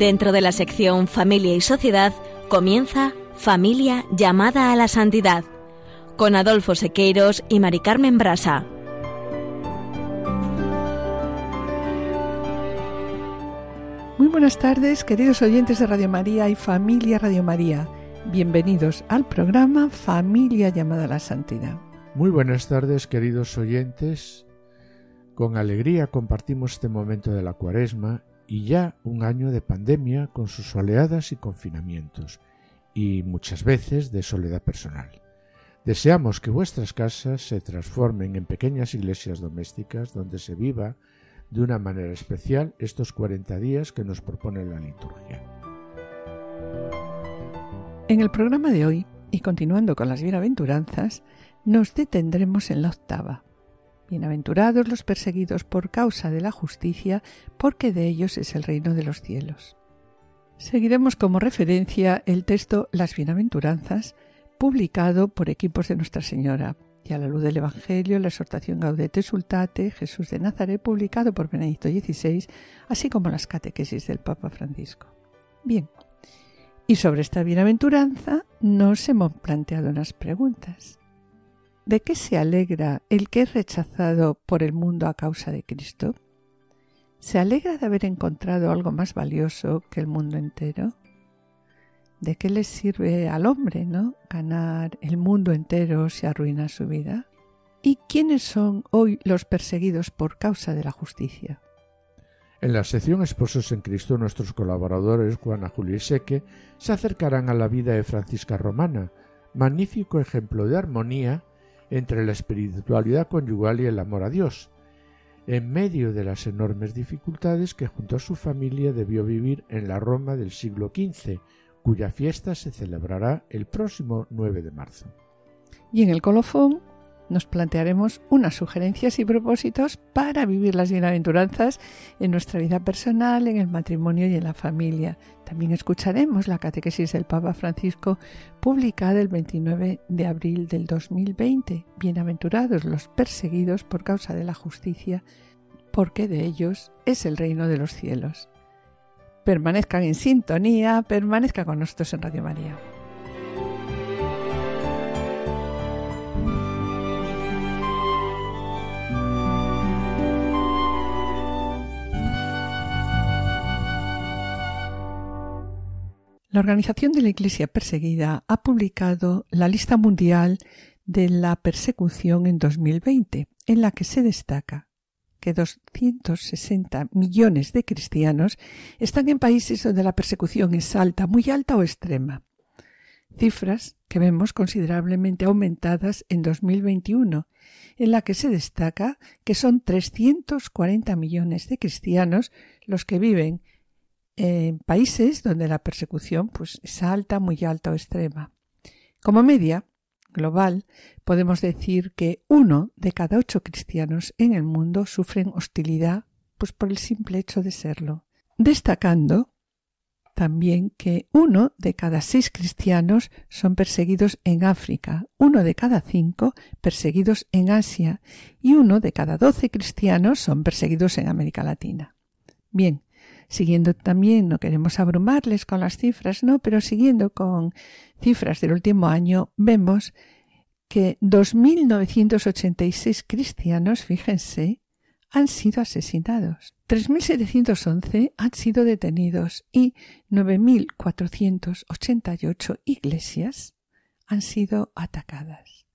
Dentro de la sección Familia y Sociedad comienza Familia llamada a la santidad con Adolfo Sequeiros y Mari Carmen Brasa. Muy buenas tardes, queridos oyentes de Radio María y familia Radio María. Bienvenidos al programa Familia llamada a la Santidad. Muy buenas tardes, queridos oyentes. Con alegría compartimos este momento de la cuaresma y ya un año de pandemia con sus oleadas y confinamientos, y muchas veces de soledad personal. Deseamos que vuestras casas se transformen en pequeñas iglesias domésticas donde se viva de una manera especial estos 40 días que nos propone la liturgia. En el programa de hoy, y continuando con las bienaventuranzas, nos detendremos en la octava. Bienaventurados los perseguidos por causa de la justicia, porque de ellos es el reino de los cielos. Seguiremos como referencia el texto Las Bienaventuranzas, publicado por equipos de Nuestra Señora, y a la luz del Evangelio, la exhortación Gaudete Sultate, Jesús de Nazaret, publicado por Benedicto XVI, así como las catequesis del Papa Francisco. Bien, y sobre esta bienaventuranza nos hemos planteado unas preguntas. ¿De qué se alegra el que es rechazado por el mundo a causa de Cristo? ¿Se alegra de haber encontrado algo más valioso que el mundo entero? ¿De qué le sirve al hombre, no? Ganar el mundo entero si arruina su vida. ¿Y quiénes son hoy los perseguidos por causa de la justicia? En la sección Esposos en Cristo, nuestros colaboradores Juana, Julio y Seque se acercarán a la vida de Francisca Romana, magnífico ejemplo de armonía entre la espiritualidad conyugal y el amor a Dios, en medio de las enormes dificultades que junto a su familia debió vivir en la Roma del siglo XV, cuya fiesta se celebrará el próximo 9 de marzo. Y en el colofón nos plantearemos unas sugerencias y propósitos para vivir las bienaventuranzas en nuestra vida personal, en el matrimonio y en la familia. También escucharemos la catequesis del Papa Francisco publicada el 29 de abril del 2020. Bienaventurados los perseguidos por causa de la justicia, porque de ellos es el reino de los cielos. Permanezcan en sintonía, permanezcan con nosotros en Radio María. La Organización de la Iglesia Perseguida ha publicado la lista mundial de la persecución en 2020, en la que se destaca que 260 millones de cristianos están en países donde la persecución es alta, muy alta o extrema. Cifras que vemos considerablemente aumentadas en 2021, en la que se destaca que son 340 millones de cristianos los que viven en países donde la persecución pues, es alta, muy alta o extrema. Como media global, podemos decir que uno de cada ocho cristianos en el mundo sufren hostilidad pues por el simple hecho de serlo, destacando también que uno de cada seis cristianos son perseguidos en África, uno de cada cinco perseguidos en Asia y uno de cada doce cristianos son perseguidos en América Latina. Bien, siguiendo también, no queremos abrumarles con las cifras, no, pero siguiendo con cifras del último año, vemos que 2.986 cristianos, fíjense, han sido asesinados. 3.711 han sido detenidos y 9.488 iglesias han sido atacadas.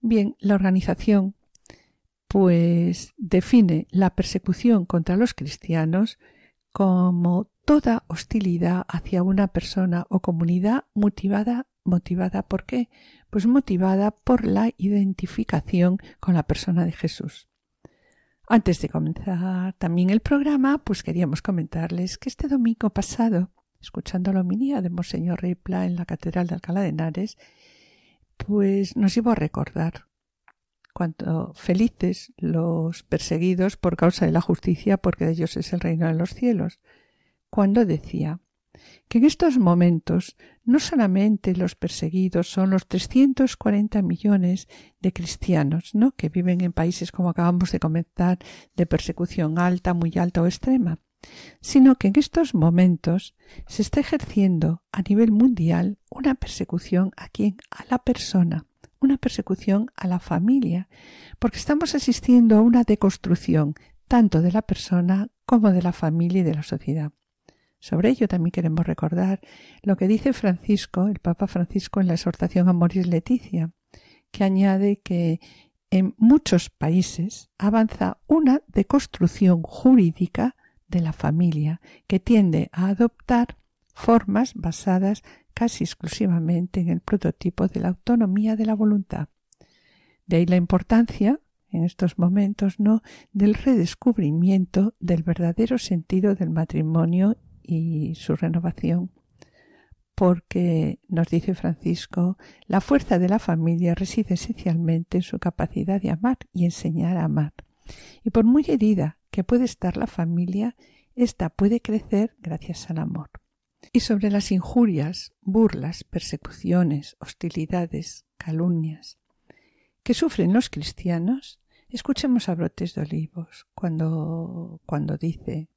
Bien, la organización pues define la persecución contra los cristianos como toda hostilidad hacia una persona o comunidad motivada motivada por qué? Pues motivada por la identificación con la persona de Jesús. Antes de comenzar también el programa, pues queríamos comentarles que este domingo pasado, escuchando la homilía de Monseñor Ripla en la Catedral de Alcalá de Henares, pues nos iba a recordar cuánto felices los perseguidos por causa de la justicia, porque de ellos es el reino de los cielos, cuando decía que en estos momentos no solamente los perseguidos son los 340 millones de cristianos, ¿no? que viven en países como acabamos de comentar de persecución alta, muy alta o extrema, sino que en estos momentos se está ejerciendo a nivel mundial una persecución a quien a la persona, una persecución a la familia, porque estamos asistiendo a una deconstrucción tanto de la persona como de la familia y de la sociedad. Sobre ello también queremos recordar lo que dice Francisco, el Papa Francisco, en la exhortación a Moris Leticia, que añade que en muchos países avanza una deconstrucción jurídica de la familia que tiende a adoptar formas basadas casi exclusivamente en el prototipo de la autonomía de la voluntad. De ahí la importancia, en estos momentos, ¿no?, del redescubrimiento del verdadero sentido del matrimonio y su renovación, porque, nos dice Francisco, la fuerza de la familia reside esencialmente en su capacidad de amar y enseñar a amar. Y por muy herida que puede estar la familia, ésta puede crecer gracias al amor. Y sobre las injurias, burlas, persecuciones, hostilidades, calumnias que sufren los cristianos, escuchemos a Brotes de Olivos cuando, cuando dice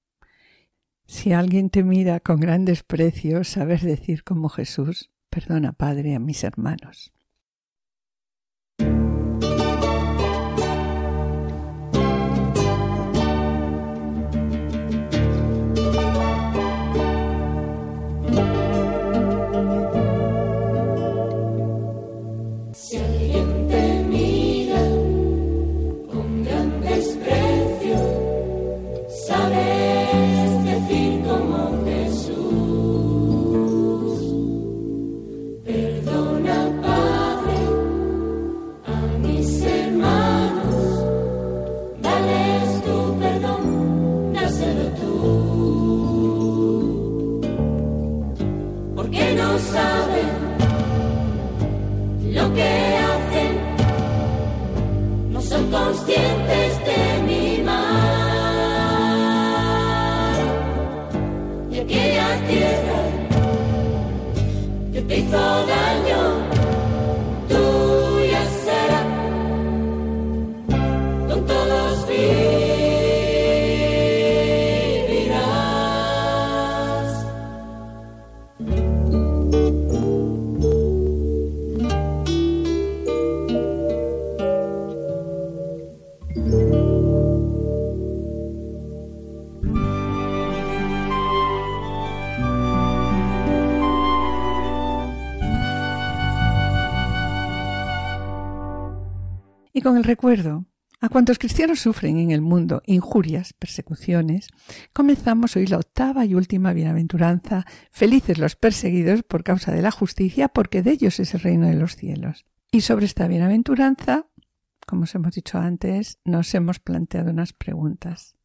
Si alguien te mira con gran desprecio, saber decir como Jesús, perdona Padre a mis hermanos. Y con el recuerdo a cuantos cristianos sufren en el mundo injurias, persecuciones, comenzamos hoy la octava y última bienaventuranza, felices los perseguidos por causa de la justicia, porque de ellos es el reino de los cielos. Y sobre esta bienaventuranza, como os hemos dicho antes, nos hemos planteado unas preguntas.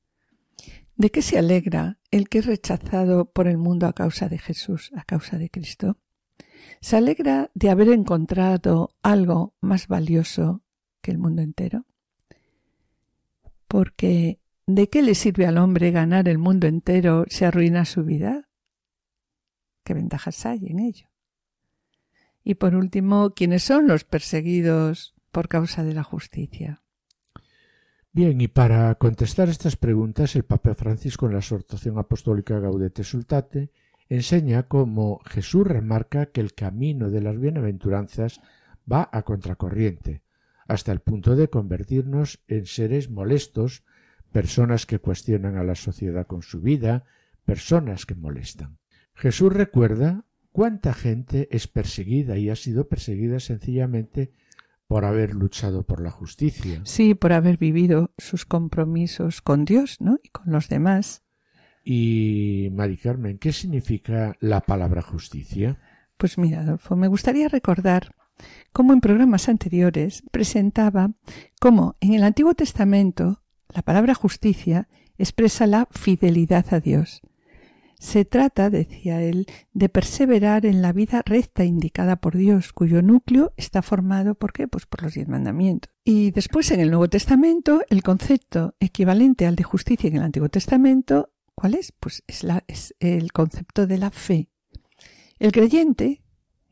¿De qué se alegra el que es rechazado por el mundo a causa de Jesús, a causa de Cristo? ¿Se alegra de haber encontrado algo más valioso el mundo entero? Porque ¿de qué le sirve al hombre ganar el mundo entero si arruina su vida? ¿Qué ventajas hay en ello? Y por último, ¿quiénes son los perseguidos por causa de la justicia? Bien, y para contestar estas preguntas, el Papa Francisco en la exhortación apostólica Gaudete Sultate enseña cómo Jesús remarca que el camino de las bienaventuranzas va a contracorriente, hasta el punto de convertirnos en seres molestos, personas que cuestionan a la sociedad con su vida, personas que molestan. Jesús recuerda cuánta gente es perseguida y ha sido perseguida sencillamente por haber luchado por la justicia. Sí, por haber vivido sus compromisos con Dios, ¿no? Y con los demás. Y, Mari Carmen, ¿qué significa la palabra justicia? Pues mira, Adolfo, me gustaría recordar como en programas anteriores, presentaba cómo en el Antiguo Testamento la palabra justicia expresa la fidelidad a Dios. Se trata, decía él, de perseverar en la vida recta indicada por Dios, cuyo núcleo está formado ¿por qué? Pues por los diez mandamientos. Y después en el Nuevo Testamento, el concepto equivalente al de justicia en el Antiguo Testamento, ¿cuál es? Pues es, el concepto de la fe. El creyente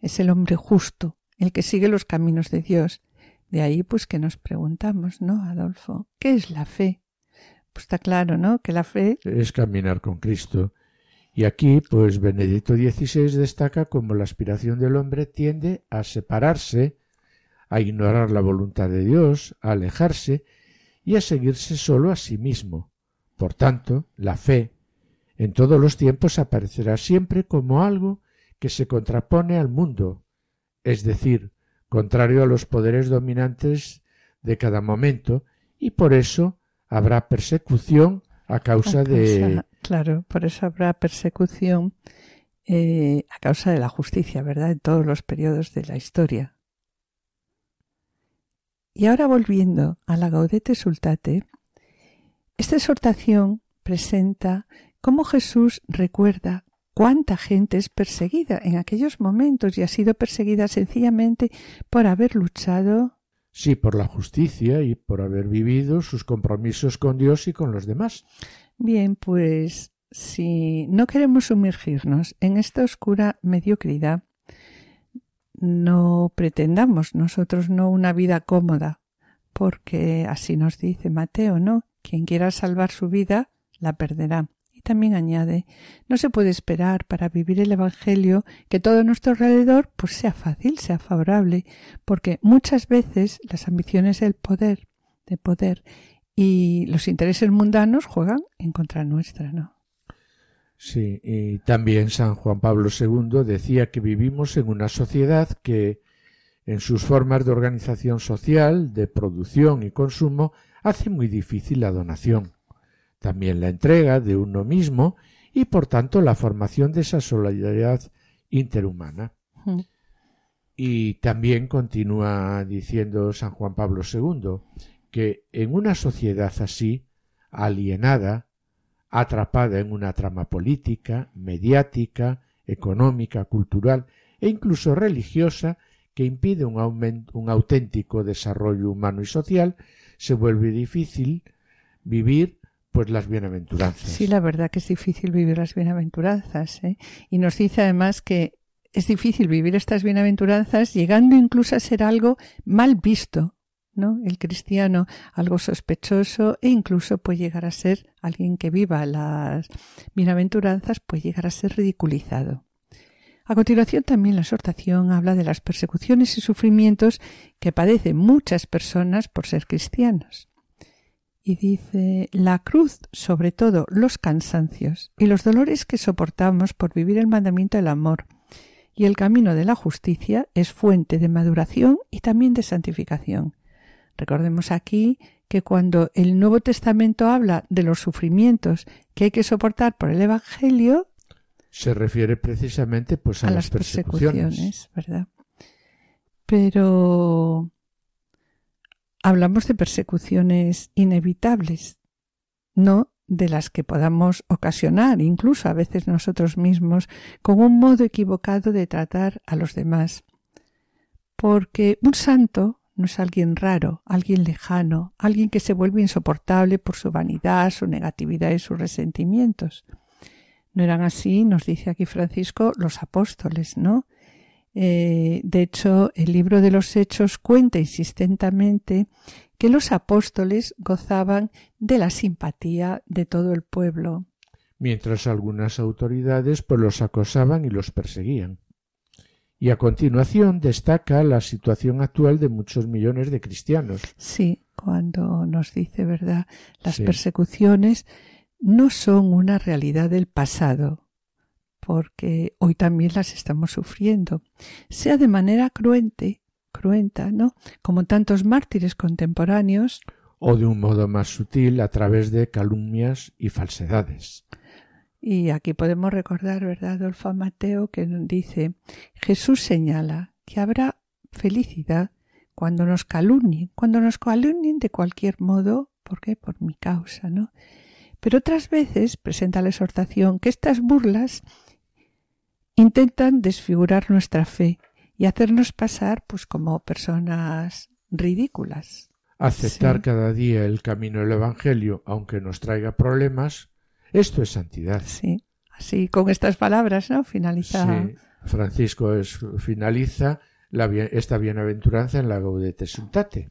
es el hombre justo, el que sigue los caminos de Dios. De ahí pues que nos preguntamos, ¿no, Adolfo? ¿Qué es la fe? Pues está claro, ¿no? Que la fe es caminar con Cristo. Y aquí, pues Benedicto XVI destaca cómo la aspiración del hombre tiende a separarse, a ignorar la voluntad de Dios, a alejarse y a seguirse solo a sí mismo. Por tanto, la fe, en todos los tiempos aparecerá siempre como algo que se contrapone al mundo, es decir, contrario a los poderes dominantes de cada momento, y por eso habrá persecución a causa, de... Claro, por eso habrá persecución eh, a causa de la justicia, ¿verdad? En todos los periodos de la historia. Y ahora volviendo a la Gaudete Sultate, esta exhortación presenta cómo Jesús recuerda cuánta gente es perseguida en aquellos momentos y ha sido perseguida sencillamente por haber luchado. Sí, por la justicia y por haber vivido sus compromisos con Dios y con los demás. Bien, pues si no queremos sumergirnos en esta oscura mediocridad, no pretendamos nosotros no una vida cómoda, porque así nos dice Mateo, ¿no? Quien quiera salvar su vida, la perderá también añade, no se puede esperar para vivir el Evangelio que todo nuestro alrededor pues sea fácil, sea favorable, porque muchas veces las ambiciones del poder, de poder y los intereses mundanos juegan en contra nuestra, ¿no? Sí, y también San Juan Pablo II decía que vivimos en una sociedad que, en sus formas de organización social, de producción y consumo, hace muy difícil la donación también la entrega de uno mismo y por tanto la formación de esa solidaridad interhumana. Y también continúa diciendo San Juan Pablo II que en una sociedad así, alienada, atrapada en una trama política, mediática, económica, cultural e incluso religiosa que impide un, un auténtico desarrollo humano y social, se vuelve difícil vivir pues las bienaventuranzas. Sí, la verdad que es difícil vivir las bienaventuranzas. ¿eh? Y nos dice además que es difícil vivir estas bienaventuranzas llegando incluso a ser algo mal visto, ¿no? El cristiano, algo sospechoso e incluso puede llegar a ser alguien que viva las bienaventuranzas, puede llegar a ser ridiculizado. A continuación también la exhortación habla de las persecuciones y sufrimientos que padecen muchas personas por ser cristianos y dice la cruz, sobre todo los cansancios y los dolores que soportamos por vivir el mandamiento del amor y el camino de la justicia es fuente de maduración y también de santificación. Recordemos aquí que cuando el Nuevo Testamento habla de los sufrimientos que hay que soportar por el Evangelio, se refiere precisamente pues a, las persecuciones, ¿verdad? Pero hablamos de persecuciones inevitables, no de las que podamos ocasionar, incluso a veces nosotros mismos, con un modo equivocado de tratar a los demás. Porque un santo no es alguien raro, alguien lejano, alguien que se vuelve insoportable por su vanidad, su negatividad y sus resentimientos. No eran así, nos dice aquí Francisco, los apóstoles, ¿no? Eh, de hecho, el libro de los Hechos cuenta insistentemente que los apóstoles gozaban de la simpatía de todo el pueblo. Mientras algunas autoridades pues los acosaban y los perseguían. Y a continuación destaca la situación actual de muchos millones de cristianos. Sí, cuando nos dice, ¿verdad? Las persecuciones no son una realidad del pasado, porque hoy también las estamos sufriendo, sea de manera cruente, cruenta, ¿no? Como tantos mártires contemporáneos, o de un modo más sutil a través de calumnias y falsedades. Y aquí podemos recordar, ¿verdad, Adolfo Mateo, que dice, Jesús señala que habrá felicidad cuando nos calumnien, cuando nos calumnien de cualquier modo, ¿por qué? Por mi causa, ¿no? Pero otras veces presenta la exhortación que estas burlas intentan desfigurar nuestra fe y hacernos pasar pues como personas ridículas. Aceptar cada día el camino del Evangelio, aunque nos traiga problemas, esto es santidad. Sí, así con estas palabras, ¿no? Finaliza. Sí, Francisco es, finaliza la, esta bienaventuranza en la Gaudete Sultate.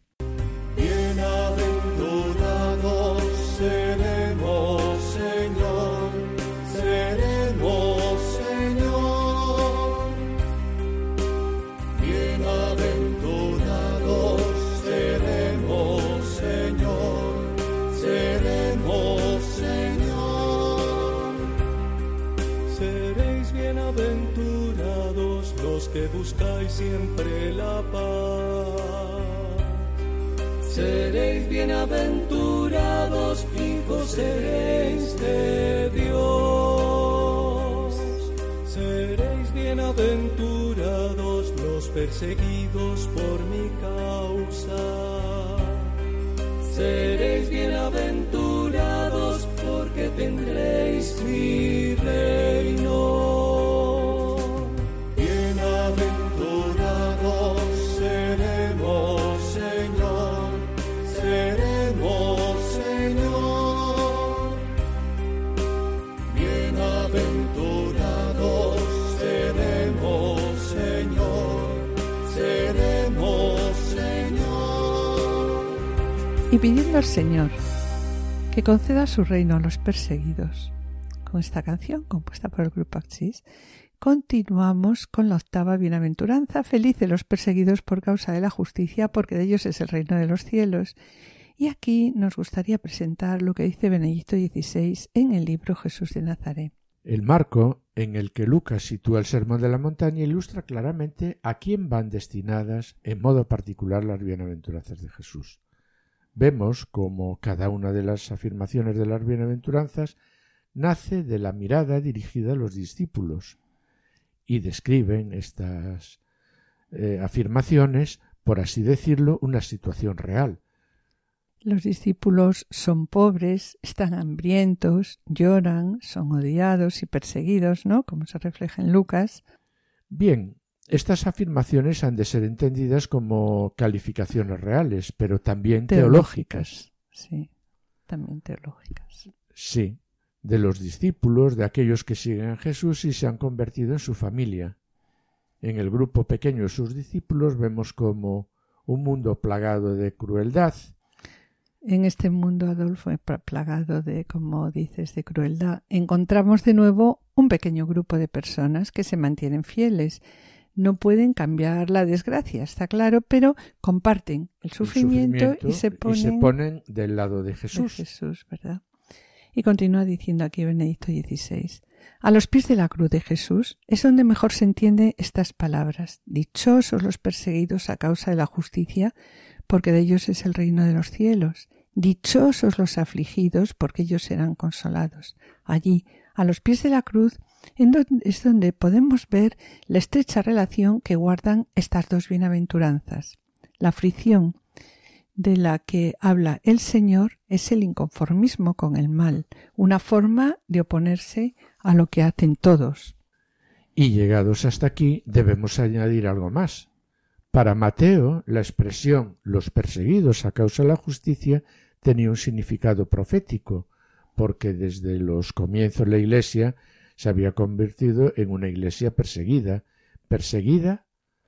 Siempre la paz. Seréis bienaventurados, hijos seréis de Dios. Seréis bienaventurados los perseguidos por mi causa. Seréis bienaventurados porque tendréis mi pidiendo al Señor que conceda su reino a los perseguidos. Con esta canción, compuesta por el grupo Axis, continuamos con la octava bienaventuranza, felices los perseguidos por causa de la justicia, porque de ellos es el reino de los cielos. Y aquí nos gustaría presentar lo que dice Benedicto XVI en el libro Jesús de Nazaret. El marco en el que Lucas sitúa el Sermón de la Montaña ilustra claramente a quién van destinadas en modo particular las bienaventuranzas de Jesús vemos como cada una de las afirmaciones de las bienaventuranzas nace de la mirada dirigida a los discípulos y describen estas eh, afirmaciones, por así decirlo, una situación real. Los discípulos son pobres, están hambrientos, lloran, son odiados y perseguidos, ¿no? Como se refleja en Lucas. Bien, estas afirmaciones han de ser entendidas como calificaciones reales, pero también teológicas. Sí, también teológicas. Sí, de los discípulos, de aquellos que siguen a Jesús y se han convertido en su familia. En el grupo pequeño de sus discípulos vemos como un mundo plagado de crueldad. En este mundo, Adolfo, plagado de, como dices, de crueldad, encontramos de nuevo un pequeño grupo de personas que se mantienen fieles no pueden cambiar la desgracia, está claro, pero comparten el sufrimiento, y, se ponen, del lado de Jesús. Jesús, ¿verdad? Y continúa diciendo aquí Benedicto XVI. A los pies de la cruz de Jesús es donde mejor se entiende estas palabras. Dichosos los perseguidos a causa de la justicia, porque de ellos es el reino de los cielos. Dichosos los afligidos, porque ellos serán consolados. Allí, a los pies de la cruz, es donde podemos ver la estrecha relación que guardan estas dos bienaventuranzas. La aflicción de la que habla el Señor es el inconformismo con el mal, una forma de oponerse a lo que hacen todos. Y llegados hasta aquí debemos añadir algo más. Para Mateo, la expresión los perseguidos a causa de la justicia tenía un significado profético, porque desde los comienzos de la Iglesia se había convertido en una iglesia perseguida. ¿Perseguida?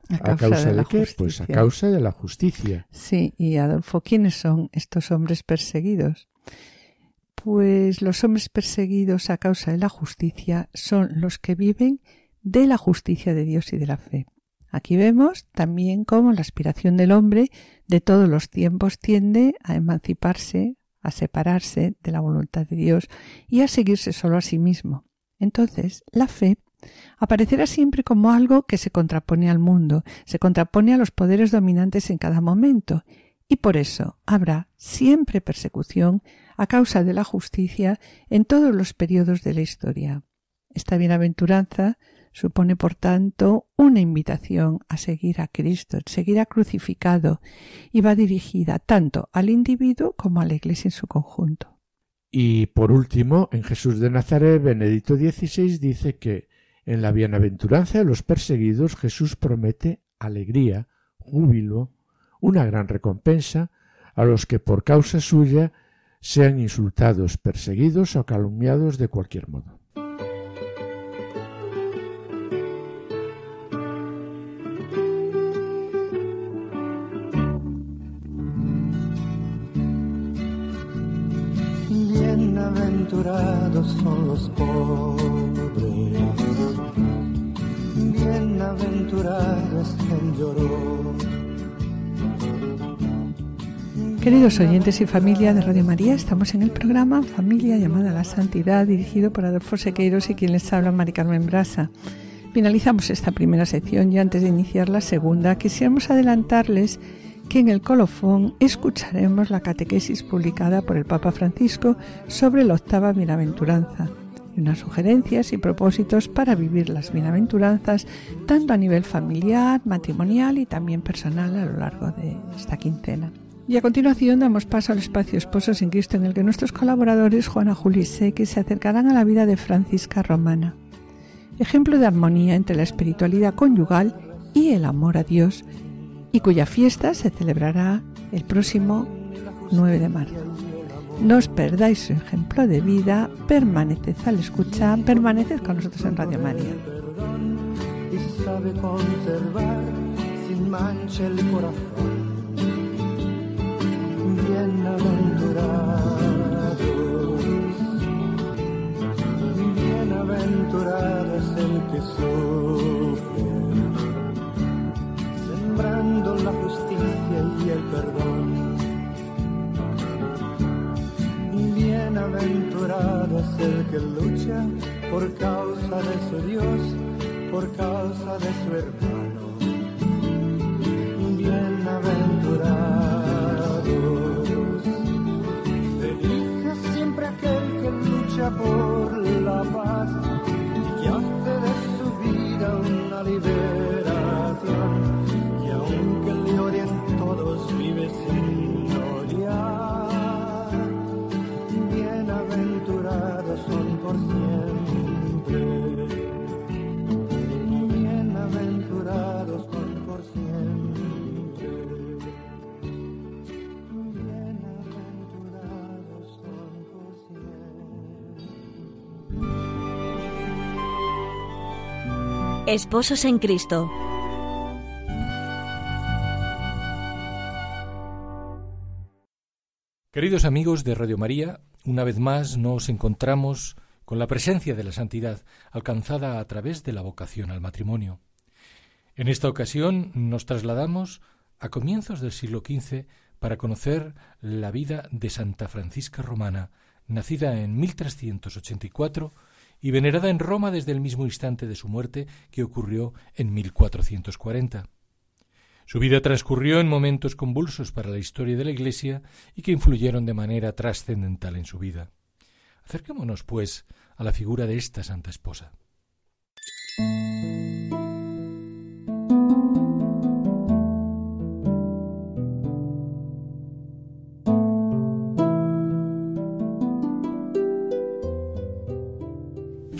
¿A causa, de, qué? Pues a causa de la justicia. Sí, y Adolfo, ¿quiénes son estos hombres perseguidos? Pues los hombres perseguidos a causa de la justicia son los que viven de la justicia de Dios y de la fe. Aquí vemos también cómo la aspiración del hombre de todos los tiempos tiende a emanciparse, a separarse de la voluntad de Dios y a seguirse solo a sí mismo. Entonces, la fe aparecerá siempre como algo que se contrapone al mundo, se contrapone a los poderes dominantes en cada momento, y por eso habrá siempre persecución a causa de la justicia en todos los periodos de la historia. Esta bienaventuranza supone, por tanto, una invitación a seguir a Cristo, seguir a crucificado, y va dirigida tanto al individuo como a la Iglesia en su conjunto. Y por último, en Jesús de Nazaret, Benedicto XVI dice que en la bienaventuranza de los perseguidos Jesús promete alegría, júbilo, una gran recompensa a los que por causa suya sean insultados, perseguidos o calumniados de cualquier modo. Bienaventurados son los pobres, bienaventurados Queridos oyentes y familia de Radio María, estamos en el programa Familia llamada a la Santidad, dirigido por Adolfo Sequeiros y quien les habla, Mari Carmen Brasa. Finalizamos esta primera sección y antes de iniciar la segunda quisiéramos adelantarles que en el colofón escucharemos la catequesis publicada por el Papa Francisco sobre la octava bienaventuranza y unas sugerencias y propósitos para vivir las bienaventuranzas tanto a nivel familiar, matrimonial y también personal a lo largo de esta quincena. Y a continuación damos paso al espacio Esposos en Cristo en el que nuestros colaboradores Juana Juli Seque se acercarán a la vida de Francisca Romana, ejemplo de armonía entre la espiritualidad conyugal y el amor a Dios, y cuya fiesta se celebrará el próximo 9 de marzo. No os perdáis su ejemplo de vida, permaneced al escucha, permaneced con nosotros en Radio María. que sufre, sembrando la justicia y el perdón. Bienaventurado es el que lucha por causa de su Dios, por causa de su hermano. Bienaventurados. Feliz es siempre aquel que lucha por la paz y que hace de su vida una liberación. Esposos en Cristo. Queridos amigos de Radio María, una vez más nos encontramos con la presencia de la santidad alcanzada a través de la vocación al matrimonio. En esta ocasión nos trasladamos a comienzos del siglo XV para conocer la vida de Santa Francisca Romana, nacida en 1384 y venerada en Roma desde el mismo instante de su muerte que ocurrió en 1440. Su vida transcurrió en momentos convulsos para la historia de la Iglesia y que influyeron de manera trascendental en su vida. Acerquémonos, pues, a la figura de esta santa esposa.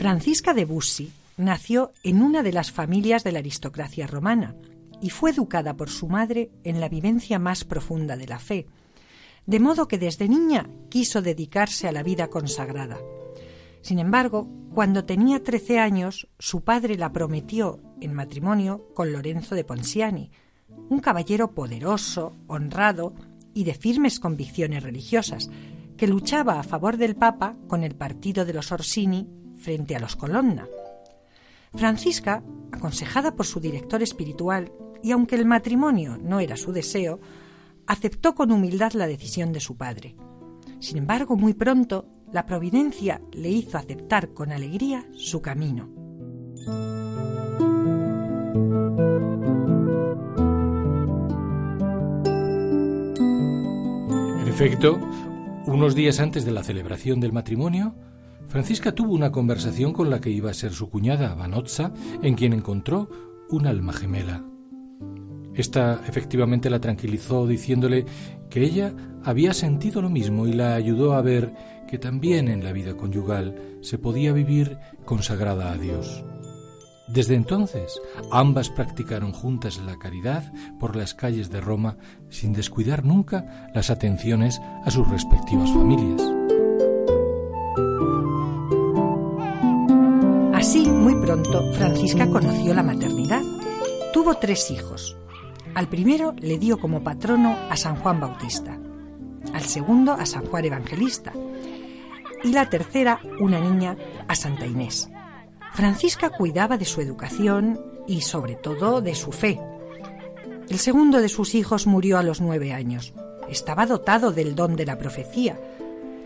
Francisca de Bussi nació en una de las familias de la aristocracia romana y fue educada por su madre en la vivencia más profunda de la fe, de modo que desde niña quiso dedicarse a la vida consagrada. Sin embargo, cuando tenía trece años, su padre la prometió en matrimonio con Lorenzo de Ponziani, un caballero poderoso, honrado y de firmes convicciones religiosas, que luchaba a favor del Papa con el partido de los Orsini frente a los Colonna. Francisca, aconsejada por su director espiritual, y aunque el matrimonio no era su deseo, aceptó con humildad la decisión de su padre. Sin embargo, muy pronto, la providencia le hizo aceptar con alegría su camino. En efecto, unos días antes de la celebración del matrimonio, Francisca tuvo una conversación con la que iba a ser su cuñada, Vanozza, en quien encontró un alma gemela. Esta efectivamente la tranquilizó diciéndole que ella había sentido lo mismo y la ayudó a ver que también en la vida conyugal se podía vivir consagrada a Dios. Desde entonces, ambas practicaron juntas la caridad por las calles de Roma sin descuidar nunca las atenciones a sus respectivas familias. Francisca conoció la maternidad. Tuvo tres hijos. Al primero le dio como patrono a San Juan Bautista, al segundo a San Juan Evangelista y la tercera, una niña, a Santa Inés. Francisca cuidaba de su educación y sobre todo de su fe. El segundo de sus hijos murió a los nueve años. Estaba dotado del don de la profecía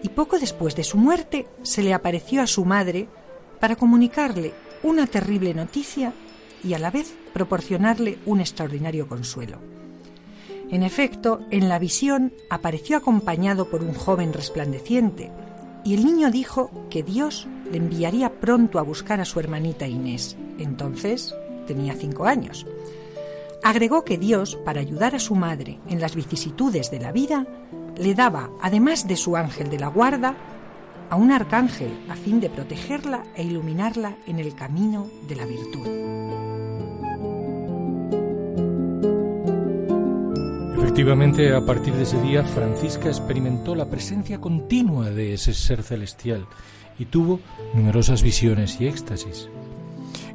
y poco después de su muerte se le apareció a su madre para comunicarle una terrible noticia y a la vez proporcionarle un extraordinario consuelo. En efecto, en la visión apareció acompañado por un joven resplandeciente, y el niño dijo que Dios le enviaría pronto a buscar a su hermanita Inés. Entonces tenía cinco años. Agregó que Dios, para ayudar a su madre en las vicisitudes de la vida, le daba, además de su ángel de la guarda, a un arcángel a fin de protegerla e iluminarla en el camino de la virtud. Efectivamente, a partir de ese día, Francisca experimentó la presencia continua de ese ser celestial y tuvo numerosas visiones y éxtasis.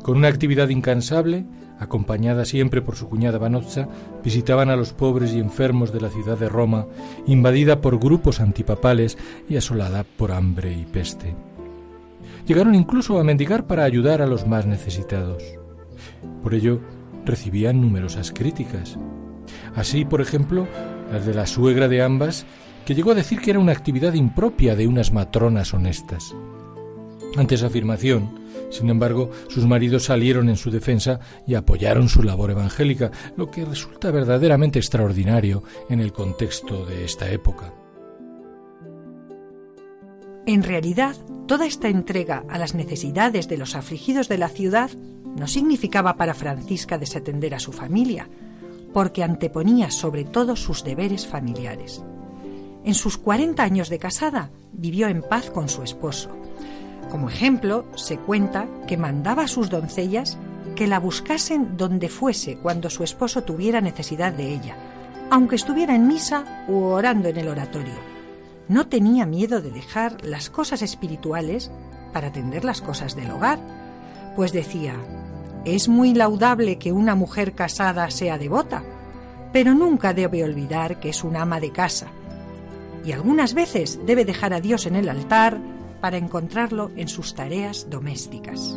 Con una actividad incansable, acompañada siempre por su cuñada Vanozza, visitaban a los pobres y enfermos de la ciudad de Roma, invadida por grupos antipapales y asolada por hambre y peste. Llegaron incluso a mendigar para ayudar a los más necesitados. Por ello, recibían numerosas críticas. Así, por ejemplo, las de la suegra de ambas, que llegó a decir que era una actividad impropia de unas matronas honestas. Ante esa afirmación, sin embargo, sus maridos salieron en su defensa y apoyaron su labor evangélica, lo que resulta verdaderamente extraordinario en el contexto de esta época. En realidad, toda esta entrega a las necesidades de los afligidos de la ciudad no significaba para Francisca desatender a su familia, porque anteponía sobre todo sus deberes familiares. En sus 40 años de casada vivió en paz con su esposo, como ejemplo, se cuenta que mandaba a sus doncellas que la buscasen donde fuese cuando su esposo tuviera necesidad de ella, aunque estuviera en misa u orando en el oratorio. No tenía miedo de dejar las cosas espirituales para atender las cosas del hogar, pues decía, es muy laudable que una mujer casada sea devota, pero nunca debe olvidar que es un ama de casa, y algunas veces debe dejar a Dios en el altar, para encontrarlo en sus tareas domésticas.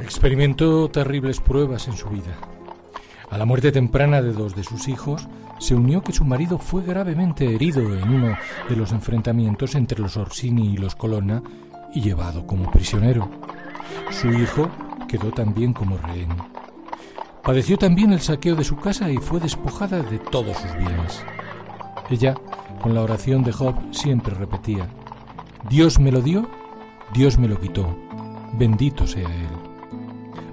Experimentó terribles pruebas en su vida. A la muerte temprana de dos de sus hijos, se unió que su marido fue gravemente herido en uno de los enfrentamientos entre los Orsini y los Colonna y llevado como prisionero. Su hijo quedó también como rehén. Padeció también el saqueo de su casa y fue despojada de todos sus bienes. Ella, con la oración de Job, siempre repetía, Dios me lo dio, Dios me lo quitó, bendito sea Él.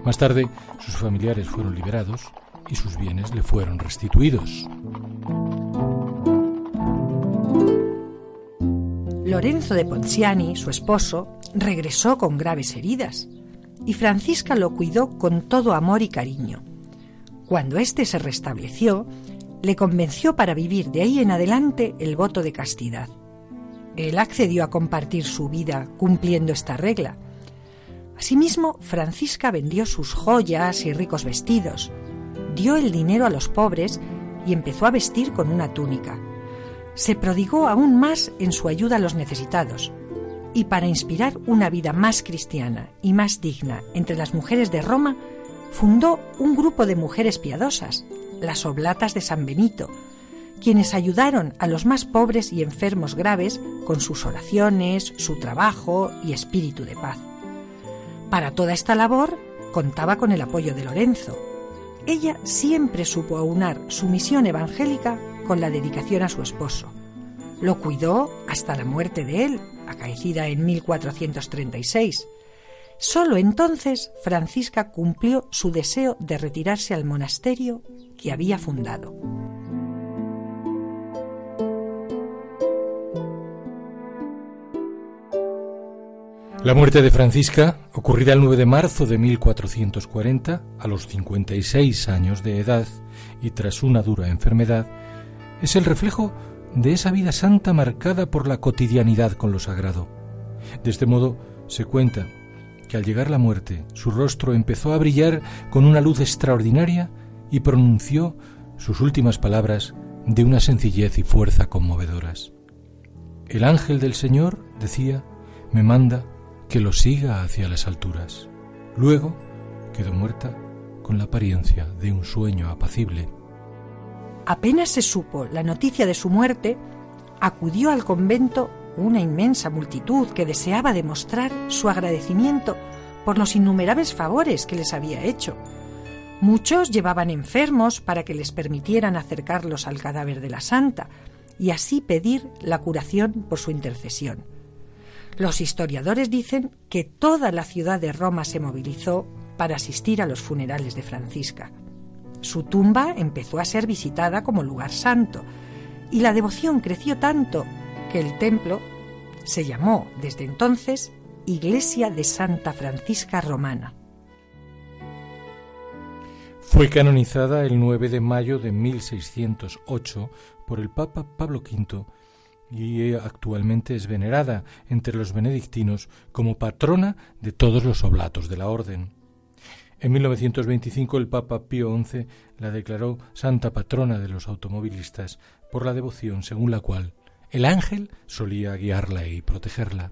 Más tarde, sus familiares fueron liberados y sus bienes le fueron restituidos. Lorenzo de Ponciani, su esposo, regresó con graves heridas y Francisca lo cuidó con todo amor y cariño. Cuando éste se restableció, le convenció para vivir de ahí en adelante el voto de castidad. Él accedió a compartir su vida cumpliendo esta regla. Asimismo, Francisca vendió sus joyas y ricos vestidos, dio el dinero a los pobres y empezó a vestir con una túnica. Se prodigó aún más en su ayuda a los necesitados, y para inspirar una vida más cristiana y más digna entre las mujeres de Roma, fundó un grupo de mujeres piadosas, las Oblatas de San Benito, quienes ayudaron a los más pobres y enfermos graves con sus oraciones, su trabajo y espíritu de paz. Para toda esta labor contaba con el apoyo de Lorenzo, ella siempre supo aunar su misión evangélica con la dedicación a su esposo. Lo cuidó hasta la muerte de él, acaecida en 1436. Solo entonces Francisca cumplió su deseo de retirarse al monasterio que había fundado. La muerte de Francisca, ocurrida el 9 de marzo de 1440, a los 56 años de edad y tras una dura enfermedad, es el reflejo de esa vida santa marcada por la cotidianidad con lo sagrado. De este modo, se cuenta que al llegar la muerte, su rostro empezó a brillar con una luz extraordinaria y pronunció sus últimas palabras de una sencillez y fuerza conmovedoras. El ángel del Señor, decía, me manda que lo siga hacia las alturas. Luego quedó muerta con la apariencia de un sueño apacible. Apenas se supo la noticia de su muerte, acudió al convento una inmensa multitud que deseaba demostrar su agradecimiento por los innumerables favores que les había hecho. Muchos llevaban enfermos para que les permitieran acercarlos al cadáver de la santa y así pedir la curación por su intercesión. Los historiadores dicen que toda la ciudad de Roma se movilizó para asistir a los funerales de Francisca. Su tumba empezó a ser visitada como lugar santo y la devoción creció tanto que el templo se llamó desde entonces Iglesia de Santa Francisca Romana. Fue canonizada el 9 de mayo de 1608 por el Papa Pablo V y actualmente es venerada entre los benedictinos como patrona de todos los oblatos de la orden. En 1925 el Papa Pío XI la declaró santa patrona de los automovilistas por la devoción según la cual el ángel solía guiarla y protegerla.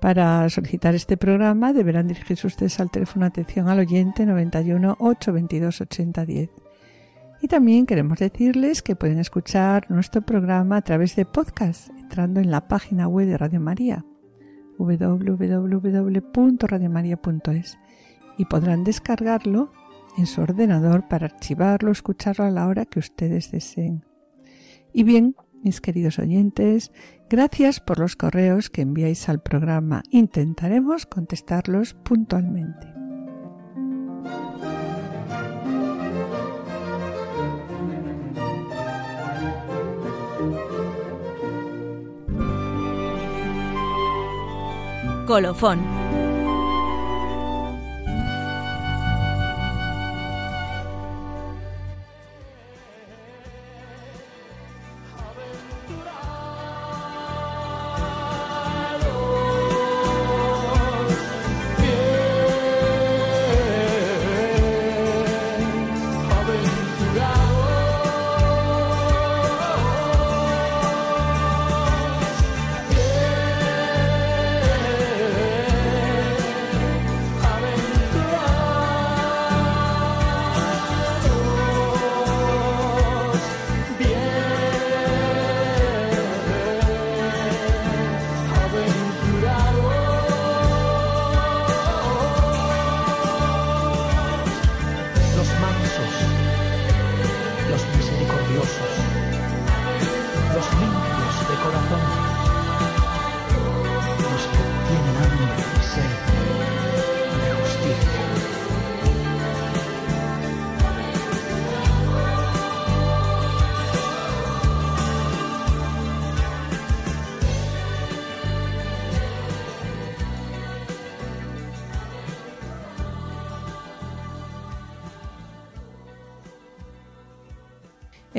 Para solicitar este programa deberán dirigirse ustedes al teléfono atención al oyente 91 822 8010. Y también queremos decirles que pueden escuchar nuestro programa a través de podcast entrando en la página web de Radio María www.radiomaria.es y podrán descargarlo en su ordenador para archivarlo escucharlo a la hora que ustedes deseen. Y bien, mis queridos oyentes, gracias por los correos que enviáis al programa. Intentaremos contestarlos puntualmente. Colofón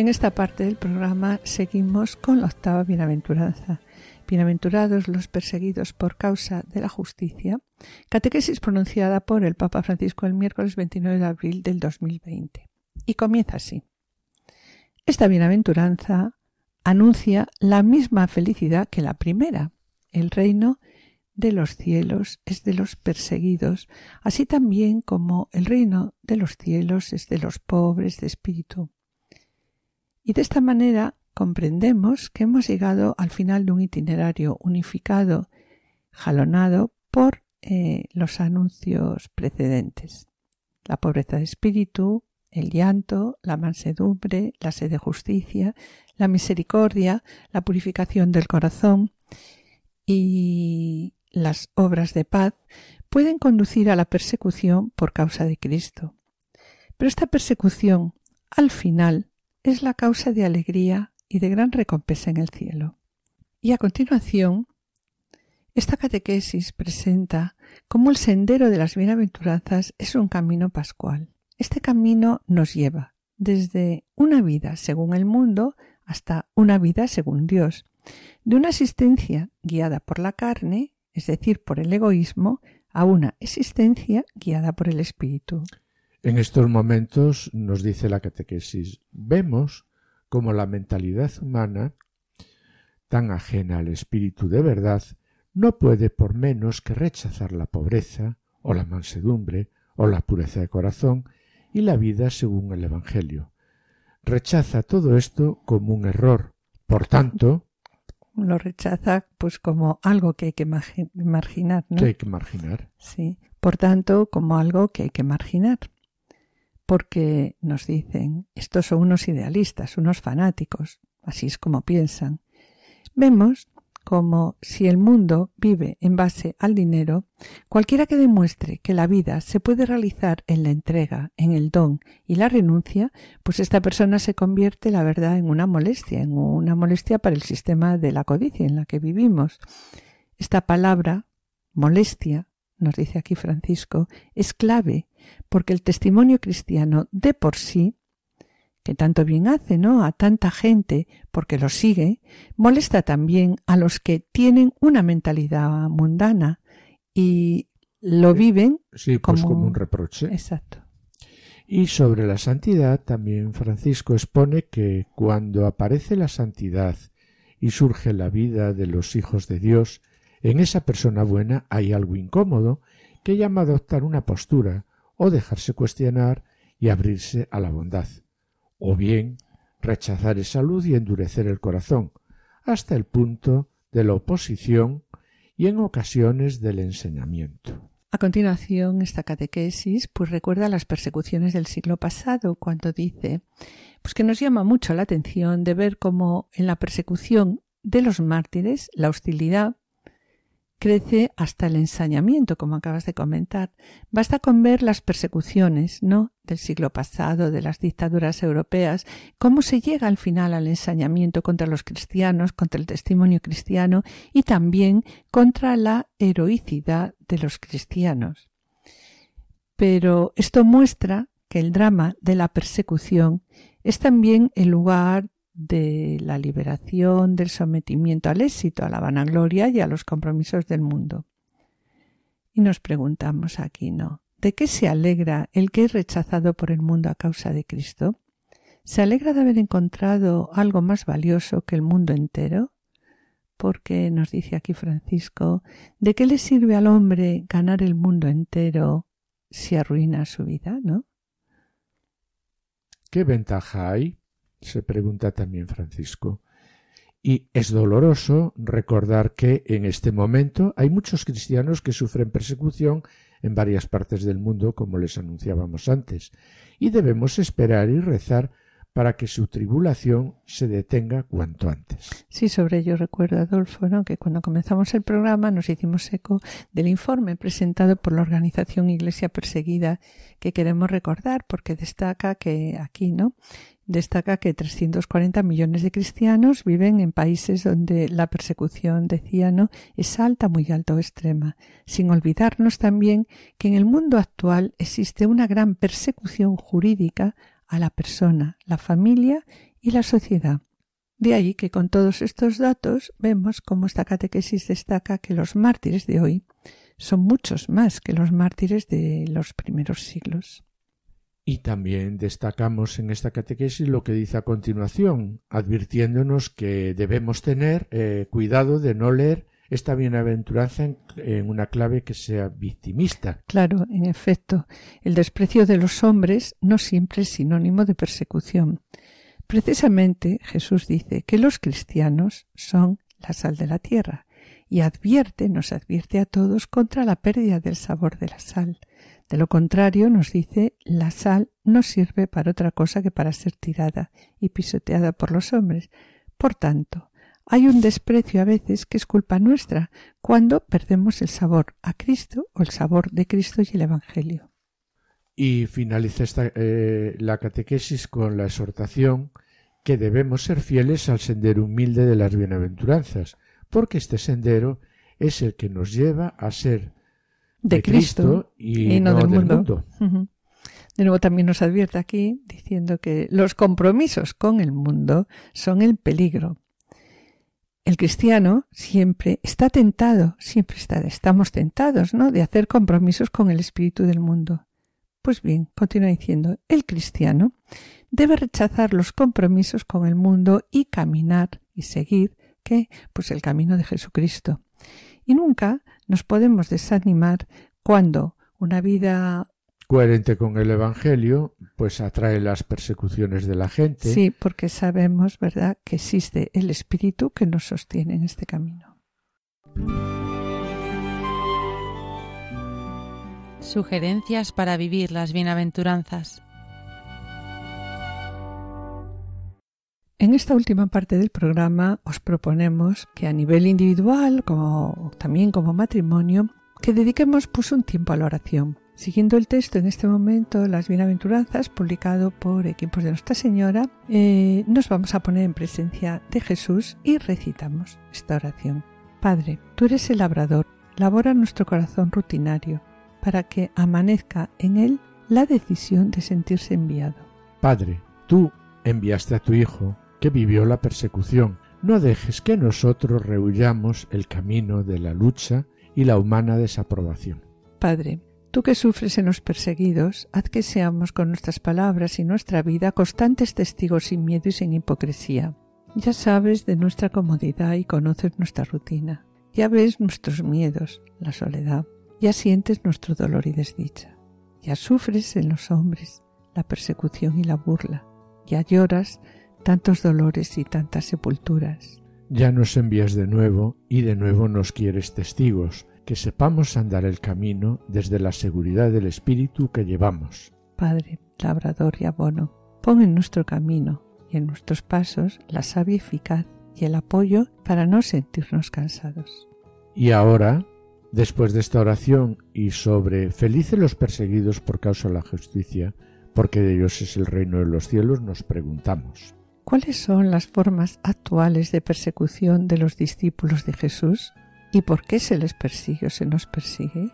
En esta parte del programa seguimos con la octava bienaventuranza. Bienaventurados los perseguidos por causa de la justicia, catequesis pronunciada por el Papa Francisco el miércoles 29 de abril del 2020. Y comienza así. Esta bienaventuranza anuncia la misma felicidad que la primera, el reino de los cielos es de los perseguidos, así también como el reino de los cielos es de los pobres de espíritu. Y de esta manera comprendemos que hemos llegado al final de un itinerario unificado, jalonado por eh, los anuncios precedentes. La pobreza de espíritu, el llanto, la mansedumbre, la sed de justicia, la misericordia, la purificación del corazón y las obras de paz pueden conducir a la persecución por causa de Cristo. Pero esta persecución, al final, es la causa de alegría y de gran recompensa en el cielo. Y a continuación, esta catequesis presenta cómo el sendero de las bienaventuranzas es un camino pascual. Este camino nos lleva desde una vida según el mundo hasta una vida según Dios, de una existencia guiada por la carne, es decir, por el egoísmo, a una existencia guiada por el espíritu. En estos momentos, nos dice la catequesis, vemos como la mentalidad humana, tan ajena al espíritu de verdad, no puede por menos que rechazar la pobreza, o la mansedumbre, o la pureza de corazón, y la vida según el Evangelio. Rechaza todo esto como un error. Por tanto, lo rechaza pues como algo que hay que marginar, ¿no? Que hay que marginar. Sí. Por tanto, como algo que hay que marginar. Porque nos dicen, estos son unos idealistas, unos fanáticos, así es como piensan. Vemos como si el mundo vive en base al dinero, cualquiera que demuestre que la vida se puede realizar en la entrega, en el don y la renuncia, pues esta persona se convierte, la verdad, en una molestia, en una molestia para el sistema de la codicia en la que vivimos. Esta palabra, molestia, nos dice aquí Francisco, es clave, porque el testimonio cristiano de por sí que tanto bien hace, ¿no? A tanta gente porque lo sigue, molesta también a los que tienen una mentalidad mundana y lo viven sí, pues como... un reproche. Exacto. Y sobre la santidad también Francisco expone que cuando aparece la santidad y surge la vida de los hijos de Dios, en esa persona buena hay algo incómodo que llama a adoptar una postura o dejarse cuestionar y abrirse a la bondad o bien rechazar esa luz y endurecer el corazón, hasta el punto de la oposición y en ocasiones del enseñamiento. A continuación, esta catequesis pues recuerda las persecuciones del siglo pasado, cuando dice pues que nos llama mucho la atención de ver cómo en la persecución de los mártires la hostilidad crece hasta el ensañamiento, como acabas de comentar. Basta con ver las persecuciones, ¿no? del siglo pasado, de las dictaduras europeas, cómo se llega al final al ensañamiento contra los cristianos, contra el testimonio cristiano y también contra la heroicidad de los cristianos. Pero esto muestra que el drama de la persecución es también el lugar de la liberación, del sometimiento al éxito, a la vanagloria y a los compromisos del mundo. Y nos preguntamos aquí, ¿no? ¿De qué se alegra el que es rechazado por el mundo a causa de Cristo? ¿Se alegra de haber encontrado algo más valioso que el mundo entero? Porque nos dice aquí Francisco, ¿de qué le sirve al hombre ganar el mundo entero si arruina su vida, no? ¿Qué ventaja hay se pregunta también Francisco. Y es doloroso recordar que en este momento hay muchos cristianos que sufren persecución en varias partes del mundo, como les anunciábamos antes, y debemos esperar y rezar para que su tribulación se detenga cuanto antes. Sí, sobre ello recuerdo, Adolfo, ¿no? que cuando comenzamos el programa nos hicimos eco del informe presentado por la organización Iglesia Perseguida que queremos recordar porque destaca que aquí, ¿no? Destaca que 340 millones de cristianos viven en países donde la persecución, decía, ¿no? es alta, muy alta o extrema, sin olvidarnos también que en el mundo actual existe una gran persecución jurídica a la persona, la familia y la sociedad. De ahí que con todos estos datos vemos cómo esta catequesis destaca que los mártires de hoy son muchos más que los mártires de los primeros siglos. Y también destacamos en esta catequesis lo que dice a continuación, advirtiéndonos que debemos tener eh, cuidado de no leer esta bienaventuranza en, en, una clave que sea victimista. Claro, en efecto, el desprecio de los hombres no siempre es sinónimo de persecución. Precisamente Jesús dice que los cristianos son la sal de la tierra y advierte, nos advierte a todos contra la pérdida del sabor de la sal. De lo contrario, nos dice, la sal no sirve para otra cosa que para ser tirada y pisoteada por los hombres. Por tanto, hay un desprecio a veces que es culpa nuestra cuando perdemos el sabor a Cristo o el sabor de Cristo y el Evangelio. Y finaliza esta, eh, la catequesis con la exhortación que debemos ser fieles al sendero humilde de las bienaventuranzas, porque este sendero es el que nos lleva a ser de, de Cristo, Cristo, y, no, del mundo. De nuevo también nos advierte aquí diciendo que los compromisos con el mundo son el peligro. El cristiano siempre está tentado, siempre está, estamos tentados, ¿no? De hacer compromisos con el espíritu del mundo. Pues bien, continúa diciendo, el cristiano debe rechazar los compromisos con el mundo y caminar y seguir que pues el camino de Jesucristo. Y nunca nos podemos desanimar cuando una vida coherente con el Evangelio, pues atrae las persecuciones de la gente. Sí, porque sabemos, ¿verdad?, que existe el Espíritu que nos sostiene en este camino. Sugerencias para vivir las bienaventuranzas. En esta última parte del programa os proponemos que a nivel individual, como también como matrimonio, que dediquemos pues un tiempo a la oración. Siguiendo el texto en este momento, las bienaventuranzas, publicado por equipos de Nuestra Señora, eh, nos vamos a poner en presencia de Jesús y recitamos esta oración. Padre, tú eres el labrador, labora nuestro corazón rutinario, para que amanezca en él la decisión de sentirse enviado. Padre, tú enviaste a tu Hijo, que vivió la persecución. No dejes que nosotros rehuyamos el camino de la lucha y la humana desaprobación. Padre, tú que sufres en los perseguidos, haz que seamos con nuestras palabras y nuestra vida constantes testigos sin miedo y sin hipocresía. Ya sabes de nuestra comodidad y conoces nuestra rutina. Ya ves nuestros miedos, la soledad. Ya sientes nuestro dolor y desdicha. Ya sufres en los hombres la persecución y la burla. Ya lloras tantos dolores y tantas sepulturas. Ya nos envías de nuevo y de nuevo nos quieres testigos, que sepamos andar el camino desde la seguridad del espíritu que llevamos. Padre, labrador y abono, pon en nuestro camino y en nuestros pasos la savia eficaz y el apoyo para no sentirnos cansados. Y ahora, después de esta oración y sobre felices los perseguidos por causa de la justicia, porque de ellos es el reino de los cielos, nos preguntamos. ¿Cuáles son las formas actuales de persecución de los discípulos de Jesús? ¿Y por qué se les persigue o se nos persigue?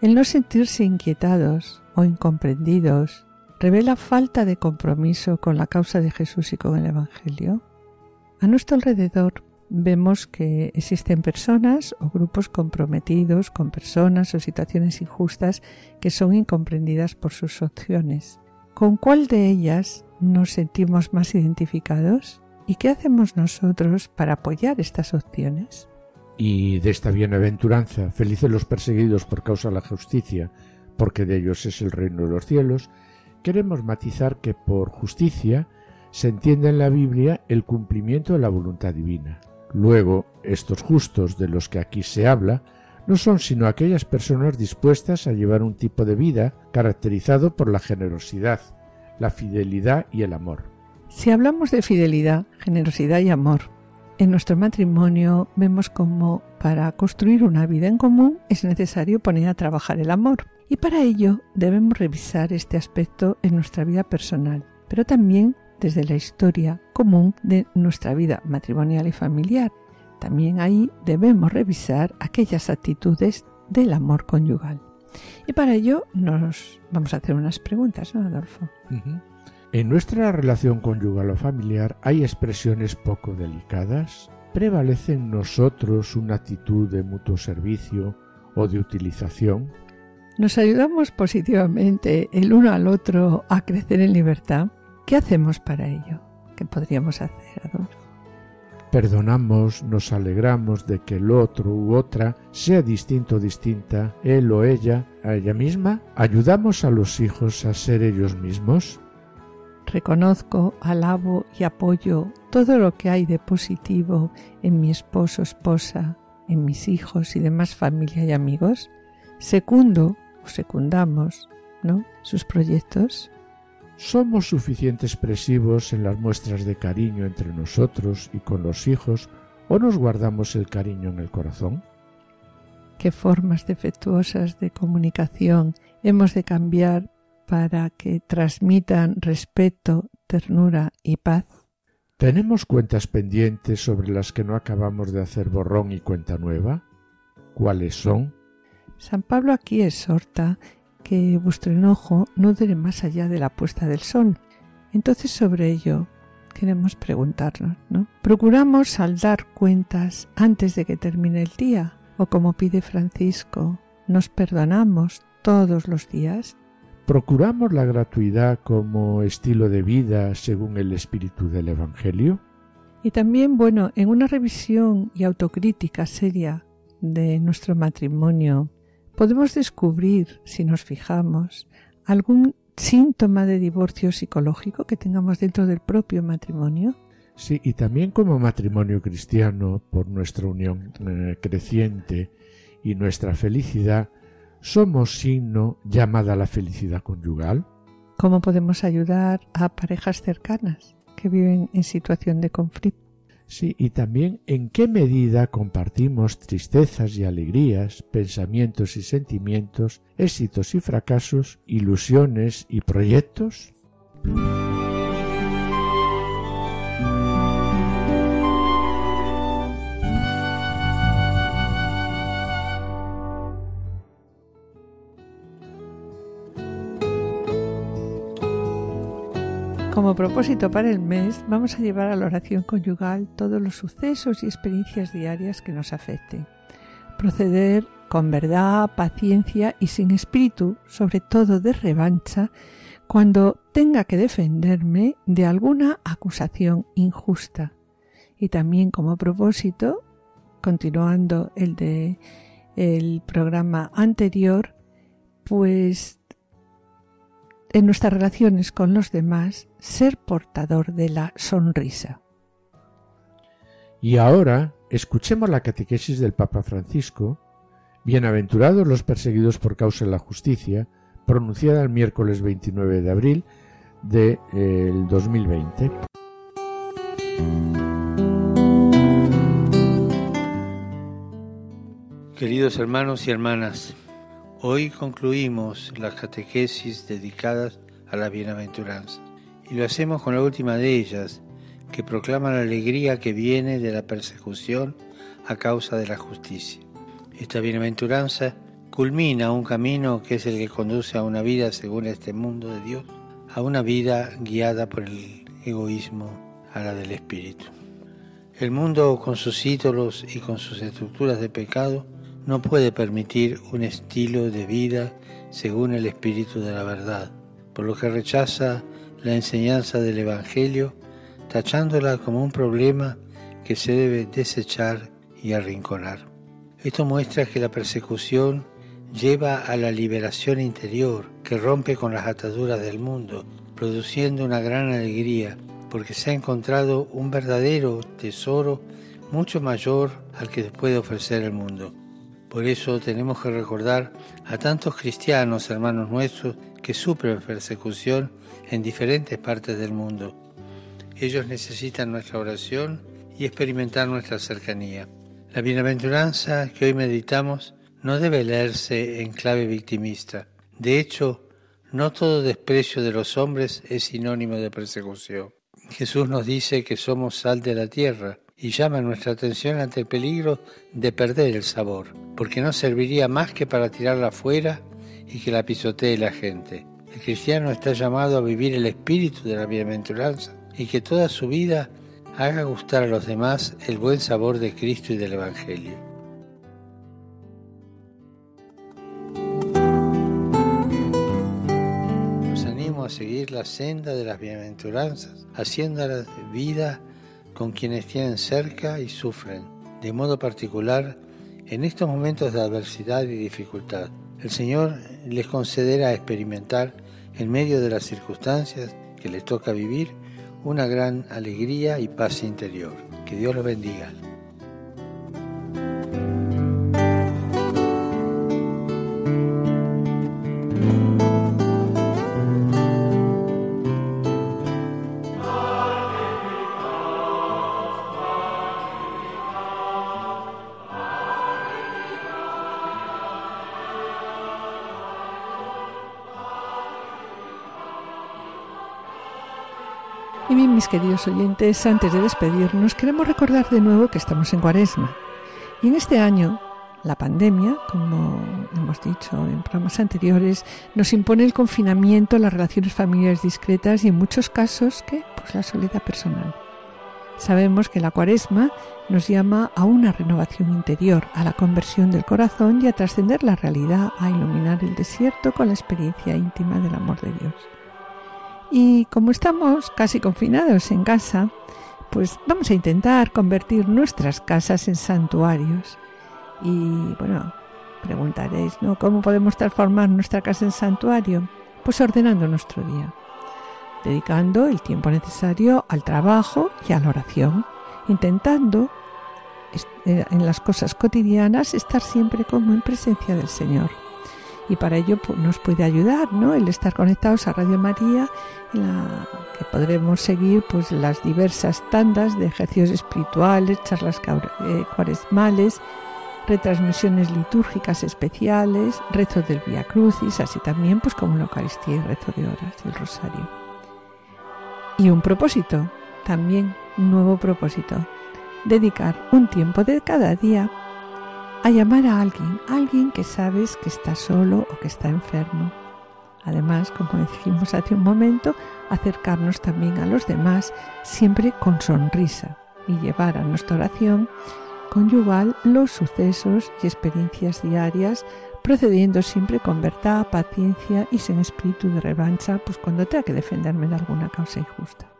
El no sentirse inquietados o incomprendidos revela falta de compromiso con la causa de Jesús y con el Evangelio. A nuestro alrededor vemos que existen personas o grupos comprometidos con personas o situaciones injustas que son incomprendidas por sus opciones. ¿Con cuál de ellas nos sentimos más identificados? ¿Y qué hacemos nosotros para apoyar estas opciones? Y de esta bienaventuranza, felices los perseguidos por causa de la justicia, porque de ellos es el reino de los cielos, queremos matizar que por justicia se entiende en la Biblia el cumplimiento de la voluntad divina. Luego, estos justos de los que aquí se habla no son sino aquellas personas dispuestas a llevar un tipo de vida caracterizado por la generosidad, la fidelidad y el amor. Si hablamos de fidelidad, generosidad y amor, en nuestro matrimonio vemos como para construir una vida en común es necesario poner a trabajar el amor. Y para ello debemos revisar este aspecto en nuestra vida personal, pero también desde la historia común de nuestra vida matrimonial y familiar. También ahí debemos revisar aquellas actitudes del amor conyugal. Y para ello nos vamos a hacer unas preguntas, ¿no, Adolfo? Uh -huh. En nuestra relación conyugal o familiar hay expresiones poco delicadas. ¿Prevalece en nosotros una actitud de mutuo servicio o de utilización? ¿Nos ayudamos positivamente el uno al otro a crecer en libertad? ¿Qué hacemos para ello? ¿Qué podríamos hacer, Adolfo? Perdonamos, nos alegramos de que el otro u otra sea distinto o distinta, él o ella, a ella misma, ayudamos a los hijos a ser ellos mismos. Reconozco, alabo y apoyo todo lo que hay de positivo en mi esposo, esposa, en mis hijos y demás familia y amigos. Secundo o secundamos, ¿no? Sus proyectos. ¿Somos suficientemente expresivos en las muestras de cariño entre nosotros y con los hijos o nos guardamos el cariño en el corazón? ¿Qué formas defectuosas de comunicación hemos de cambiar para que transmitan respeto, ternura y paz? ¿Tenemos cuentas pendientes sobre las que no acabamos de hacer borrón y cuenta nueva? ¿Cuáles son? San Pablo aquí exhorta que vuestro enojo no dure más allá de la puesta del sol. Entonces sobre ello queremos preguntarnos, ¿no? ¿Procuramos saldar cuentas antes de que termine el día? ¿O como pide Francisco, nos perdonamos todos los días? ¿Procuramos la gratuidad como estilo de vida según el espíritu del Evangelio? Y también, bueno, en una revisión y autocrítica seria de nuestro matrimonio, podemos descubrir, si nos fijamos, algún síntoma de divorcio psicológico que tengamos dentro del propio matrimonio. Sí, y también como matrimonio cristiano, por nuestra unión eh, creciente y nuestra felicidad, somos signo llamada a la felicidad conyugal. ¿Cómo podemos ayudar a parejas cercanas que viven en situación de conflicto? Sí, y también en qué medida compartimos tristezas y alegrías, pensamientos y sentimientos, éxitos y fracasos, ilusiones y proyectos. Como propósito para el mes, vamos a llevar a la oración conyugal todos los sucesos y experiencias diarias que nos afecten. Proceder con verdad, paciencia y sin espíritu, sobre todo de revancha, cuando tenga que defenderme de alguna acusación injusta. Y también como propósito, continuando el de el programa anterior, pues en nuestras relaciones con los demás ser portador de la sonrisa. Y ahora escuchemos la catequesis del Papa Francisco, Bienaventurados los perseguidos por causa de la justicia, pronunciada el miércoles 29 de abril del de, 2020. Queridos hermanos y hermanas, Hoy concluimos las catequesis dedicadas a la bienaventuranza y lo hacemos con la última de ellas, que proclama la alegría que viene de la persecución a causa de la justicia. Esta bienaventuranza culmina un camino que es el que conduce a una vida según este mundo de Dios, a una vida guiada por el egoísmo, a la del espíritu. El mundo con sus ídolos y con sus estructuras de pecado no puede permitir un estilo de vida según el espíritu de la verdad, por lo que rechaza la enseñanza del Evangelio, tachándola como un problema que se debe desechar y arrinconar. Esto muestra que la persecución lleva a la liberación interior que rompe con las ataduras del mundo, produciendo una gran alegría, porque se ha encontrado un verdadero tesoro mucho mayor al que puede ofrecer el mundo. Por eso tenemos que recordar a tantos cristianos, hermanos nuestros, que sufren persecución en diferentes partes del mundo. Ellos necesitan nuestra oración y experimentar nuestra cercanía. La bienaventuranza que hoy meditamos no debe leerse en clave victimista. De hecho, no todo desprecio de los hombres es sinónimo de persecución. Jesús nos dice que somos sal de la tierra y llama nuestra atención ante el peligro de perder el sabor, porque no serviría más que para tirarla afuera y que la pisotee la gente. El cristiano está llamado a vivir el espíritu de la bienaventuranza y que toda su vida haga gustar a los demás el buen sabor de Cristo y del Evangelio. Los animo a seguir la senda de las bienaventuranzas, haciendo la vida con quienes tienen cerca y sufren, de modo particular en estos momentos de adversidad y dificultad. El Señor les concederá experimentar en medio de las circunstancias que les toca vivir una gran alegría y paz interior. Que Dios los bendiga. Queridos oyentes, antes de despedirnos, queremos recordar de nuevo que estamos en Cuaresma. Y en este año, la pandemia, como hemos dicho en programas anteriores, nos impone el confinamiento, las relaciones familiares discretas y en muchos casos. Pues la soledad personal. Sabemos que la Cuaresma nos llama a una renovación interior, a la conversión del corazón y a trascender la realidad, a iluminar el desierto con la experiencia íntima del amor de Dios. Y como estamos casi confinados en casa, pues vamos a intentar convertir nuestras casas en santuarios. Y bueno, preguntaréis, ¿no? ¿Cómo podemos transformar nuestra casa en santuario? Pues ordenando nuestro día, dedicando el tiempo necesario al trabajo y a la oración, intentando eh, en las cosas cotidianas estar siempre como en presencia del Señor y para ello pues, nos puede ayudar ¿no? el estar conectados a Radio María en la que podremos seguir pues las diversas tandas de ejercicios espirituales, charlas eh, cuaresmales, retransmisiones litúrgicas especiales, rezo del Via Crucis, así también pues como la Eucaristía y rezo de horas, el Rosario. Y un propósito, también un nuevo propósito, dedicar un tiempo de cada día a llamar a alguien, alguien que sabes que está solo o que está enfermo. Además, como dijimos hace un momento, acercarnos también a los demás siempre con sonrisa y llevar a nuestra oración conyugal los sucesos y experiencias diarias, procediendo siempre con verdad, paciencia y sin espíritu de revancha, pues cuando tenga que defenderme de alguna causa injusta.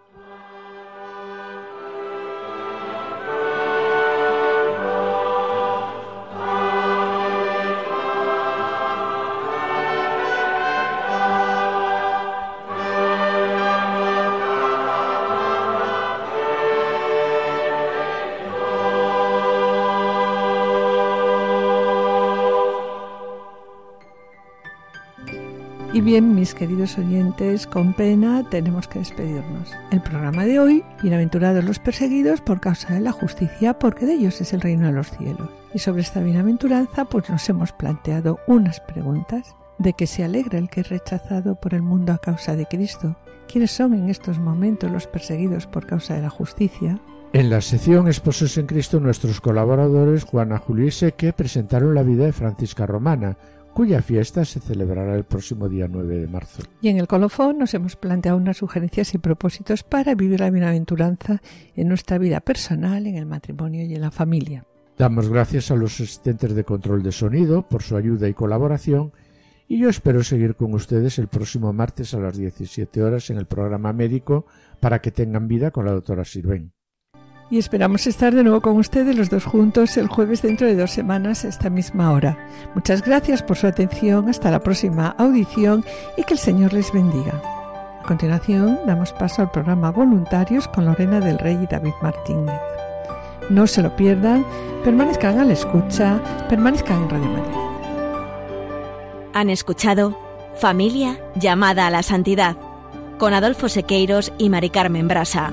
Bien, mis queridos oyentes, con pena tenemos que despedirnos. El programa de hoy, Bienaventurados los perseguidos por causa de la justicia, porque de ellos es el reino de los cielos. Y sobre esta bienaventuranza, pues nos hemos planteado unas preguntas. ¿De qué se alegra el que es rechazado por el mundo a causa de Cristo? ¿Quiénes son en estos momentos los perseguidos por causa de la justicia? En la sección Esposos en Cristo, nuestros colaboradores Juana Julio y Seque presentaron la vida de Francisca Romana, cuya fiesta se celebrará el próximo día 9 de marzo. Y en el colofón nos hemos planteado unas sugerencias y propósitos para vivir la bienaventuranza en nuestra vida personal, en el matrimonio y en la familia. Damos gracias a los asistentes de control de sonido por su ayuda y colaboración y yo espero seguir con ustedes el próximo martes a las 17 horas en el programa médico para que tengan vida con la doctora Sirven y esperamos estar de nuevo con ustedes los dos juntos el jueves dentro de dos semanas a esta misma hora. Muchas gracias por su atención, hasta la próxima audición y que el Señor les bendiga. A continuación damos paso al programa Voluntarios con Lorena del Rey y David Martínez. No se lo pierdan, permanezcan a la escucha, permanezcan en Radio María. Han escuchado Familia llamada a la santidad con Adolfo Sequeiros y Mari Carmen Brasa.